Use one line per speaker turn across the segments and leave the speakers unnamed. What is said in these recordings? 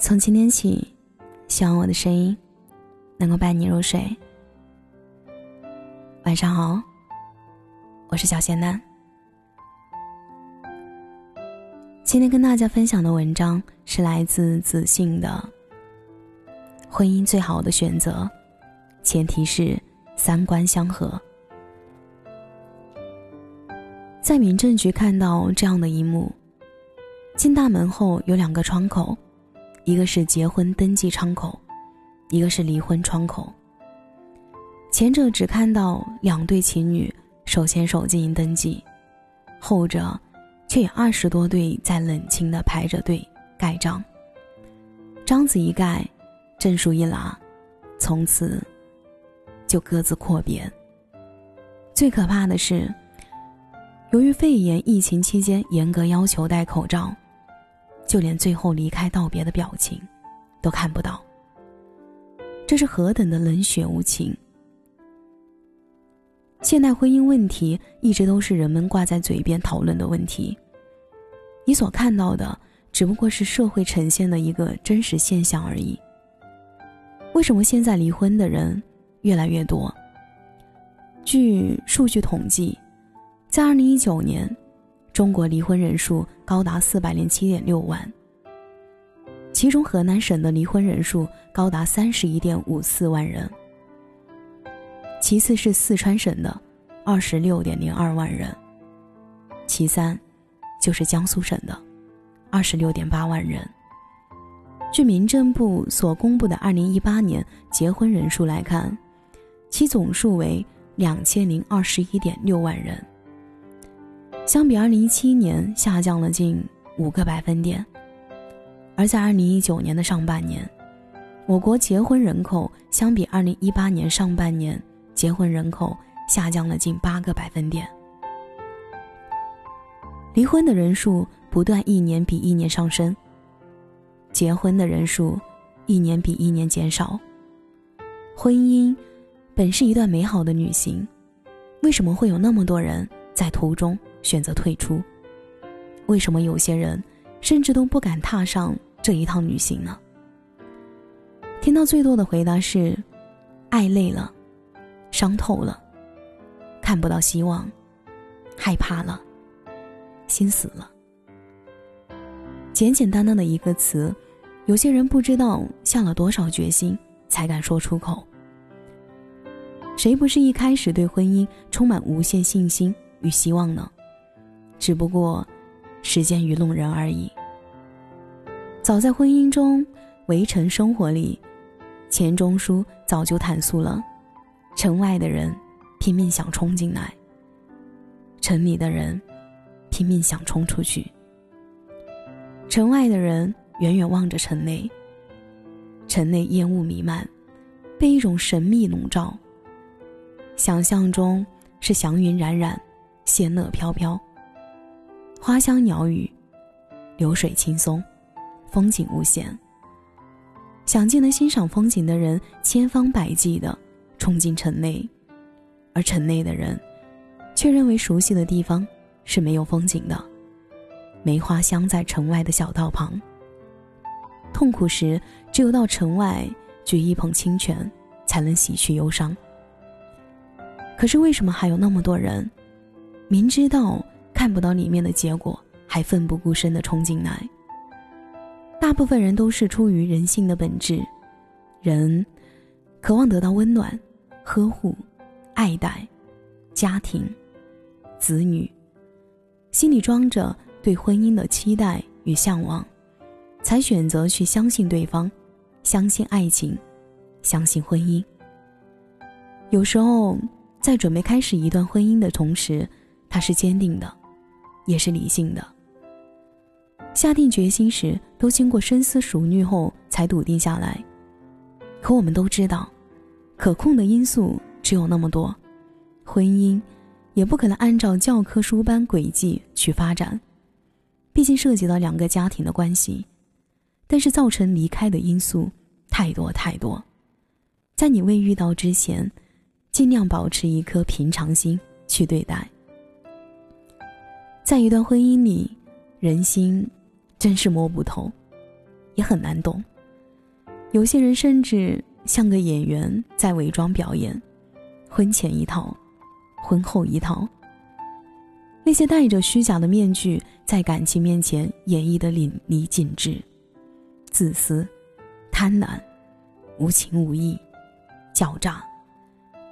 从今天起，希望我的声音能够伴你入睡。晚上好，我是小仙丹。今天跟大家分享的文章是来自子信的《婚姻最好的选择，前提是三观相合》。在民政局看到这样的一幕：进大门后有两个窗口，一个是结婚登记窗口，一个是离婚窗口。前者只看到两对情侣手牵手进行登记，后者。却有二十多对在冷清的排着队盖章。章子一盖，证书一拿，从此就各自阔别。最可怕的是，由于肺炎疫情期间严格要求戴口罩，就连最后离开道别的表情都看不到。这是何等的冷血无情！现代婚姻问题一直都是人们挂在嘴边讨论的问题。你所看到的只不过是社会呈现的一个真实现象而已。为什么现在离婚的人越来越多？据数据统计，在二零一九年，中国离婚人数高达四百零七点六万，其中河南省的离婚人数高达三十一点五四万人。其次是四川省的，二十六点零二万人。其三，就是江苏省的，二十六点八万人。据民政部所公布的二零一八年结婚人数来看，其总数为两千零二十一点六万人，相比二零一七年下降了近五个百分点。而在二零一九年的上半年，我国结婚人口相比二零一八年上半年。结婚人口下降了近八个百分点，离婚的人数不断一年比一年上升，结婚的人数一年比一年减少。婚姻本是一段美好的旅行，为什么会有那么多人在途中选择退出？为什么有些人甚至都不敢踏上这一趟旅行呢？听到最多的回答是：爱累了。伤透了，看不到希望，害怕了，心死了。简简单单的一个词，有些人不知道下了多少决心才敢说出口。谁不是一开始对婚姻充满无限信心与希望呢？只不过，时间愚弄人而已。早在婚姻中，围城生活里，钱钟书早就坦诉了。城外的人拼命想冲进来，城里的人拼命想冲出去。城外的人远远望着城内，城内烟雾弥漫，被一种神秘笼罩。想象中是祥云冉冉，仙乐飘飘，花香鸟语，流水轻松，风景无限。想进来欣赏风景的人，千方百计的。冲进城内，而城内的人却认为熟悉的地方是没有风景的。梅花香在城外的小道旁。痛苦时，只有到城外举一捧清泉，才能洗去忧伤。可是为什么还有那么多人，明知道看不到里面的结果，还奋不顾身的冲进来？大部分人都是出于人性的本质，人渴望得到温暖。呵护、爱戴、家庭、子女，心里装着对婚姻的期待与向往，才选择去相信对方，相信爱情，相信婚姻。有时候，在准备开始一段婚姻的同时，他是坚定的，也是理性的。下定决心时，都经过深思熟虑后才笃定下来。可我们都知道。可控的因素只有那么多，婚姻也不可能按照教科书般轨迹去发展，毕竟涉及到两个家庭的关系。但是造成离开的因素太多太多，在你未遇到之前，尽量保持一颗平常心去对待。在一段婚姻里，人心真是摸不透，也很难懂。有些人甚至像个演员在伪装表演，婚前一套，婚后一套。那些戴着虚假的面具，在感情面前演绎的淋漓尽致，自私、贪婪、无情无义、狡诈，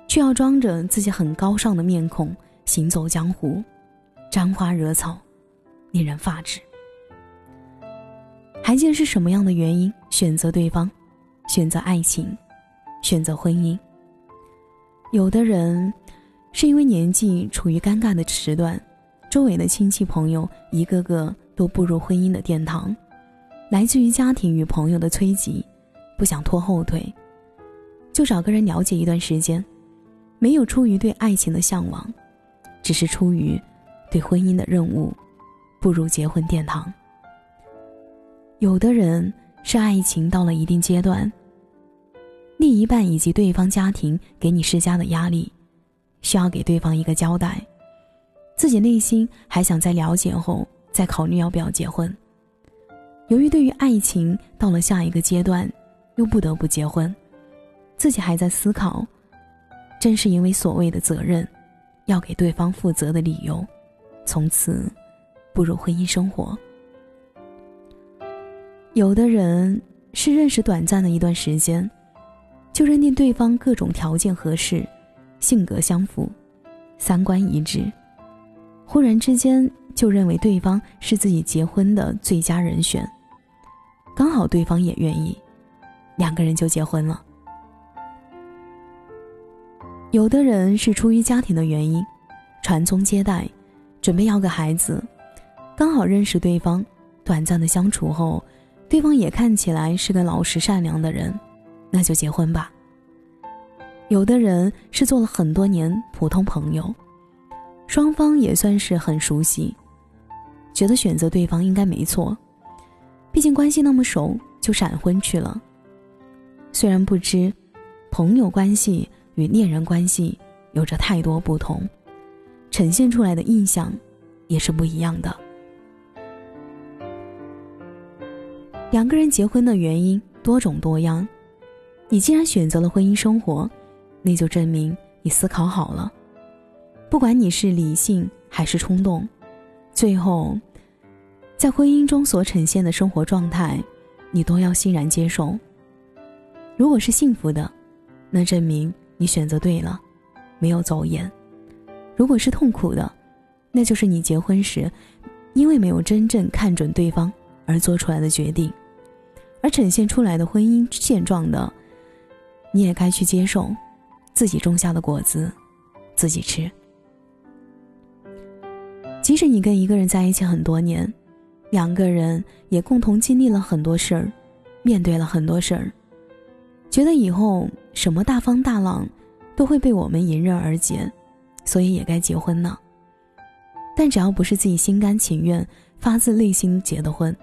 却要装着自己很高尚的面孔行走江湖，沾花惹草，令人发指。还见是什么样的原因选择对方，选择爱情，选择婚姻？有的人是因为年纪处于尴尬的时段，周围的亲戚朋友一个个都步入婚姻的殿堂，来自于家庭与朋友的催急，不想拖后腿，就找个人了解一段时间，没有出于对爱情的向往，只是出于对婚姻的任务，步入结婚殿堂。有的人是爱情到了一定阶段，另一半以及对方家庭给你施加的压力，需要给对方一个交代，自己内心还想在了解后再考虑要不要结婚。由于对于爱情到了下一个阶段，又不得不结婚，自己还在思考，正是因为所谓的责任，要给对方负责的理由，从此步入婚姻生活。有的人是认识短暂的一段时间，就认定对方各种条件合适，性格相符，三观一致，忽然之间就认为对方是自己结婚的最佳人选。刚好对方也愿意，两个人就结婚了。有的人是出于家庭的原因，传宗接代，准备要个孩子，刚好认识对方，短暂的相处后。对方也看起来是个老实善良的人，那就结婚吧。有的人是做了很多年普通朋友，双方也算是很熟悉，觉得选择对方应该没错，毕竟关系那么熟，就闪婚去了。虽然不知，朋友关系与恋人关系有着太多不同，呈现出来的印象也是不一样的。两个人结婚的原因多种多样，你既然选择了婚姻生活，那就证明你思考好了。不管你是理性还是冲动，最后，在婚姻中所呈现的生活状态，你都要欣然接受。如果是幸福的，那证明你选择对了，没有走眼；如果是痛苦的，那就是你结婚时，因为没有真正看准对方。而做出来的决定，而呈现出来的婚姻现状的，你也该去接受，自己种下的果子，自己吃。即使你跟一个人在一起很多年，两个人也共同经历了很多事儿，面对了很多事儿，觉得以后什么大风大浪，都会被我们迎刃而解，所以也该结婚呢。但只要不是自己心甘情愿、发自内心结的婚。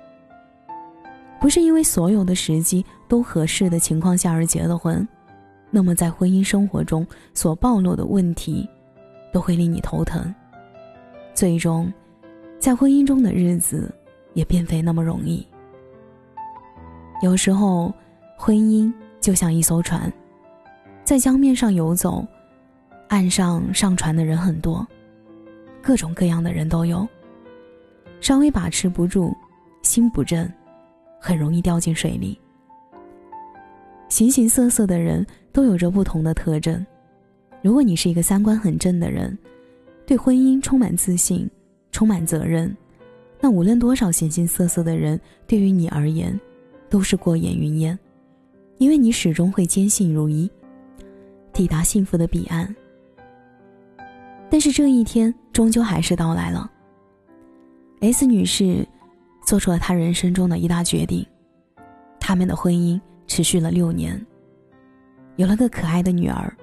不是因为所有的时机都合适的情况下而结的婚，那么在婚姻生活中所暴露的问题，都会令你头疼。最终，在婚姻中的日子也并非那么容易。有时候，婚姻就像一艘船，在江面上游走，岸上上船的人很多，各种各样的人都有。稍微把持不住，心不正。很容易掉进水里。形形色色的人都有着不同的特征。如果你是一个三观很正的人，对婚姻充满自信、充满责任，那无论多少形形色色的人，对于你而言，都是过眼云烟，因为你始终会坚信如一，抵达幸福的彼岸。但是这一天终究还是到来了。S 女士。做出了她人生中的一大决定，他们的婚姻持续了六年，有了个可爱的女儿。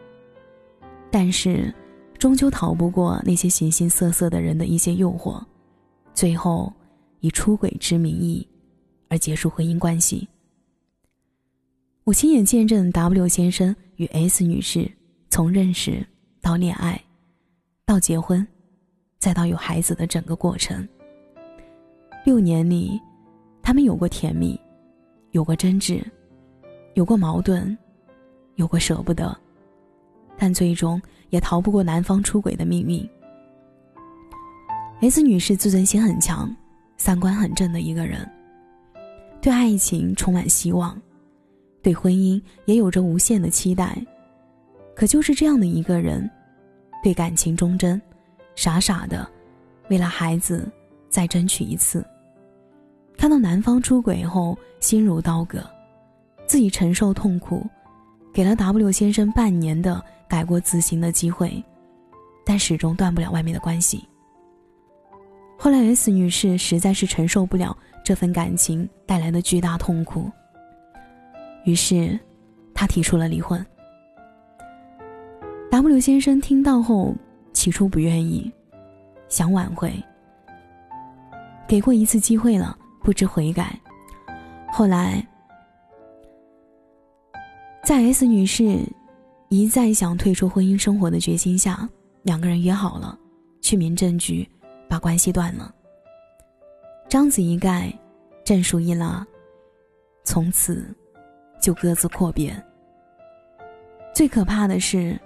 但是，终究逃不过那些形形色色的人的一些诱惑，最后以出轨之名义而结束婚姻关系。我亲眼见证 W 先生与 S 女士从认识到恋爱，到结婚，再到有孩子的整个过程。六年里，他们有过甜蜜，有过争执，有过矛盾，有过舍不得，但最终也逃不过男方出轨的命运。S 女士自尊心很强，三观很正的一个人，对爱情充满希望，对婚姻也有着无限的期待。可就是这样的一个人，对感情忠贞，傻傻的，为了孩子再争取一次。看到男方出轨后，心如刀割，自己承受痛苦，给了 W 先生半年的改过自新的机会，但始终断不了外面的关系。后来，S 女士实在是承受不了这份感情带来的巨大痛苦，于是，她提出了离婚。W 先生听到后，起初不愿意，想挽回，给过一次机会了，不知悔改。后来，在 S 女士一再想退出婚姻生活的决心下，两个人约好了去民政局。把关系断了，章子一盖，证书一拉，从此就各自阔别。最可怕的是，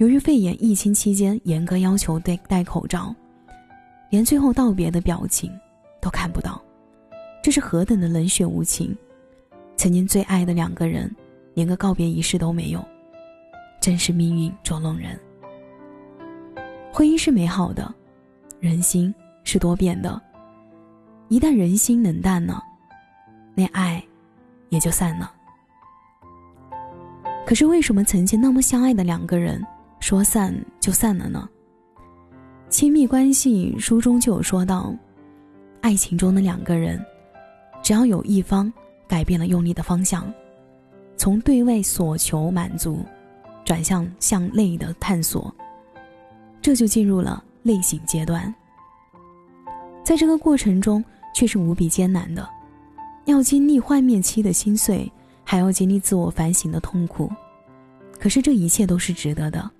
由于肺炎疫情期间严格要求戴戴口罩，连最后道别的表情都看不到，这是何等的冷血无情！曾经最爱的两个人，连个告别仪式都没有，真是命运捉弄人。婚姻是美好的。人心是多变的，一旦人心冷淡了，那爱也就散了。可是为什么曾经那么相爱的两个人，说散就散了呢？亲密关系书中就有说到，爱情中的两个人，只要有一方改变了用力的方向，从对外所求满足，转向向内的探索，这就进入了。类型阶段，在这个过程中却是无比艰难的，要经历幻灭期的心碎，还要经历自我反省的痛苦。可是这一切都是值得的，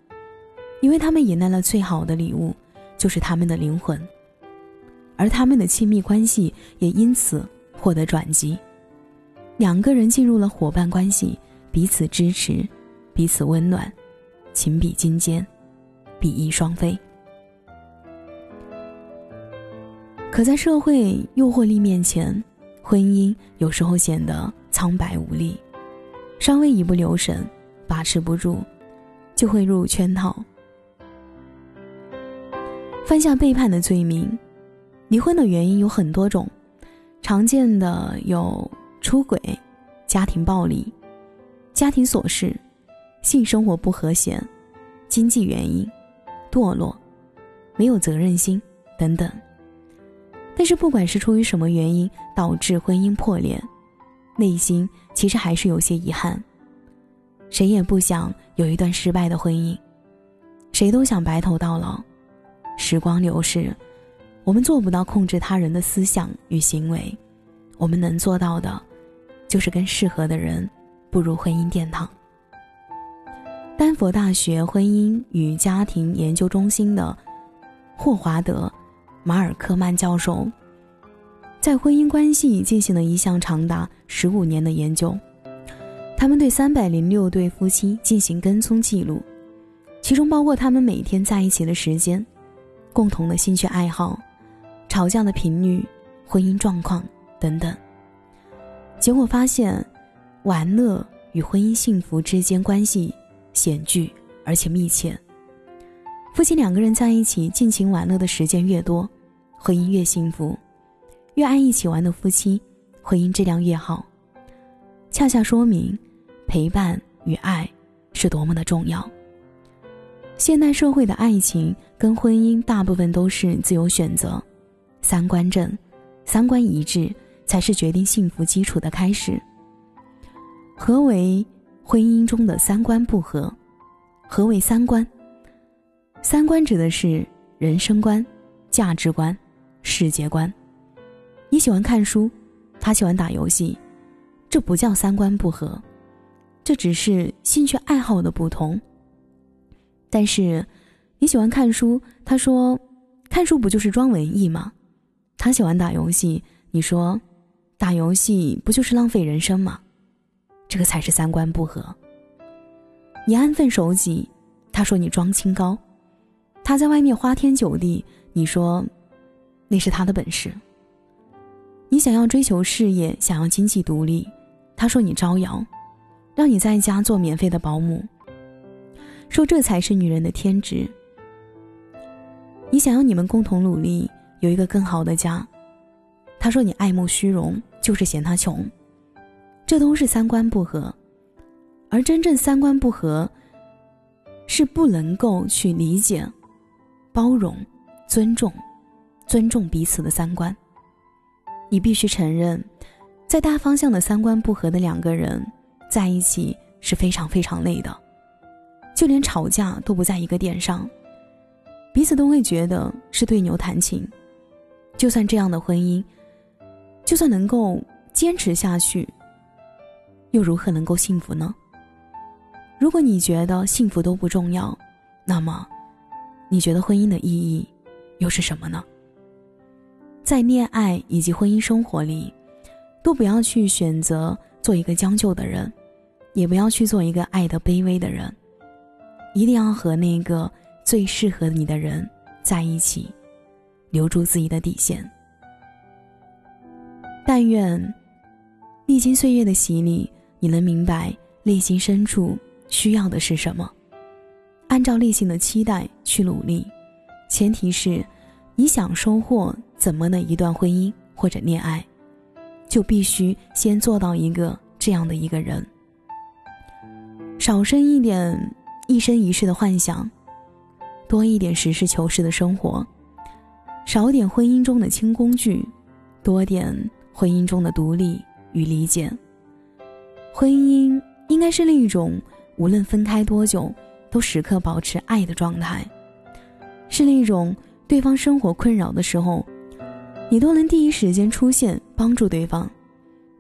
因为他们迎来了最好的礼物，就是他们的灵魂，而他们的亲密关系也因此获得转机。两个人进入了伙伴关系，彼此支持，彼此温暖，情比金坚，比翼双飞。可在社会诱惑力面前，婚姻有时候显得苍白无力，稍微一不留神，把持不住，就会入圈套，犯下背叛的罪名。离婚的原因有很多种，常见的有出轨、家庭暴力、家庭琐事、性生活不和谐、经济原因、堕落、没有责任心等等。但是，不管是出于什么原因导致婚姻破裂，内心其实还是有些遗憾。谁也不想有一段失败的婚姻，谁都想白头到老。时光流逝，我们做不到控制他人的思想与行为，我们能做到的，就是跟适合的人步入婚姻殿堂。丹佛大学婚姻与家庭研究中心的霍华德。马尔科曼教授在婚姻关系进行了一项长达十五年的研究，他们对三百零六对夫妻进行跟踪记录，其中包括他们每天在一起的时间、共同的兴趣爱好、吵架的频率、婚姻状况等等。结果发现，玩乐与婚姻幸福之间关系显著而且密切。夫妻两个人在一起尽情玩乐的时间越多，婚姻越幸福；越爱一起玩的夫妻，婚姻质量越好。恰恰说明，陪伴与爱是多么的重要。现代社会的爱情跟婚姻大部分都是自由选择，三观正、三观一致才是决定幸福基础的开始。何为婚姻中的三观不合？何为三观？三观指的是人生观、价值观、世界观。你喜欢看书，他喜欢打游戏，这不叫三观不合，这只是兴趣爱好的不同。但是你喜欢看书，他说看书不就是装文艺吗？他喜欢打游戏，你说打游戏不就是浪费人生吗？这个才是三观不合。你安分守己，他说你装清高；他在外面花天酒地，你说那是他的本事。你想要追求事业，想要经济独立，他说你招摇，让你在家做免费的保姆，说这才是女人的天职。你想要你们共同努力，有一个更好的家，他说你爱慕虚荣。就是嫌他穷，这都是三观不合，而真正三观不合，是不能够去理解、包容、尊重、尊重彼此的三观。你必须承认，在大方向的三观不合的两个人在一起是非常非常累的，就连吵架都不在一个点上，彼此都会觉得是对牛弹琴。就算这样的婚姻。就算能够坚持下去，又如何能够幸福呢？如果你觉得幸福都不重要，那么，你觉得婚姻的意义又是什么呢？在恋爱以及婚姻生活里，都不要去选择做一个将就的人，也不要去做一个爱的卑微的人，一定要和那个最适合你的人在一起，留住自己的底线。但愿，历经岁月的洗礼，你能明白内心深处需要的是什么，按照内心的期待去努力。前提是，你想收获怎么的一段婚姻或者恋爱，就必须先做到一个这样的一个人。少生一点一生一世的幻想，多一点实事求是的生活，少点婚姻中的轻工具，多点。婚姻中的独立与理解，婚姻应该是另一种无论分开多久都时刻保持爱的状态，是另一种对方生活困扰的时候，你都能第一时间出现帮助对方，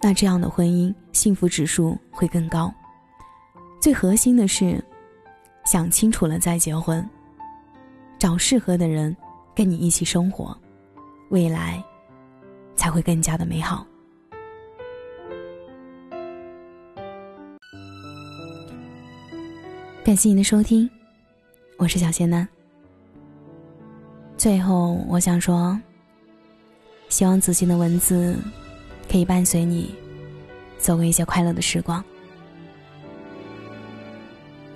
那这样的婚姻幸福指数会更高。最核心的是，想清楚了再结婚，找适合的人跟你一起生活，未来。才会更加的美好。感谢您的收听，我是小仙男。最后，我想说，希望子欣的文字可以伴随你走过一些快乐的时光。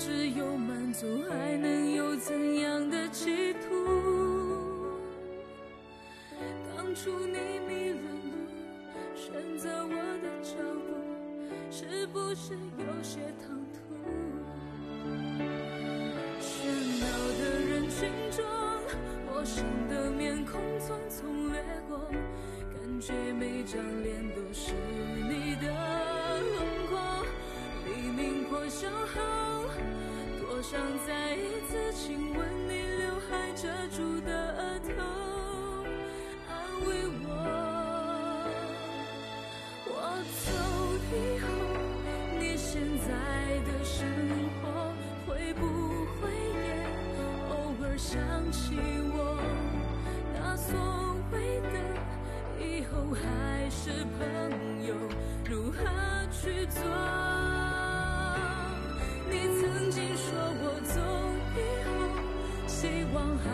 只有满足，还能有怎样的企图？当初你迷了路，选择我的脚步，是不是有些唐突？喧闹的人群中，陌生的面孔匆匆掠过。感觉每张脸都是你的，明破晓后，多想再一次亲吻你刘海遮住的额头，安慰我。我走以后，你现在的生活会不会也偶尔想起我那所谓的以？后还是朋友，如何去做？你曾经说我走以后，希望还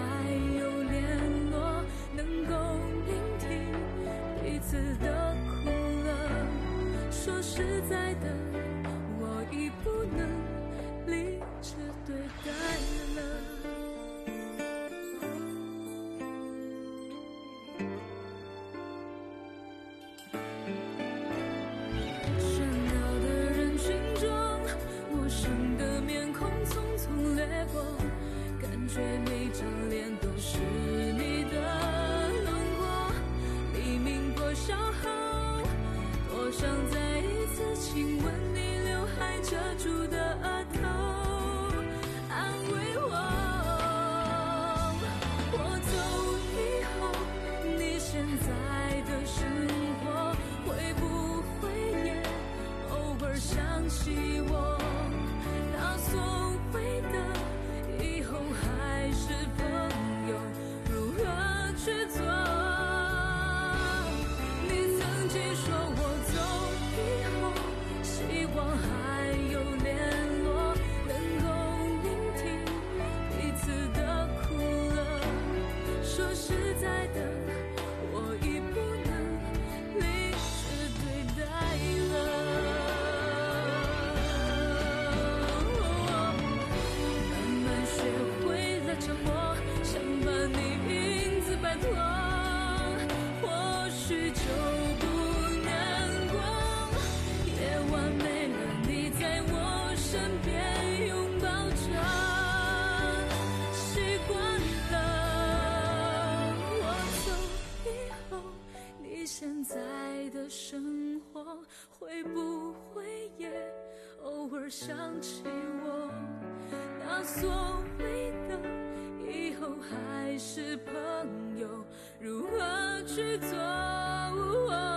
而想起我，那所谓的以后还是朋友，如何去做？哦。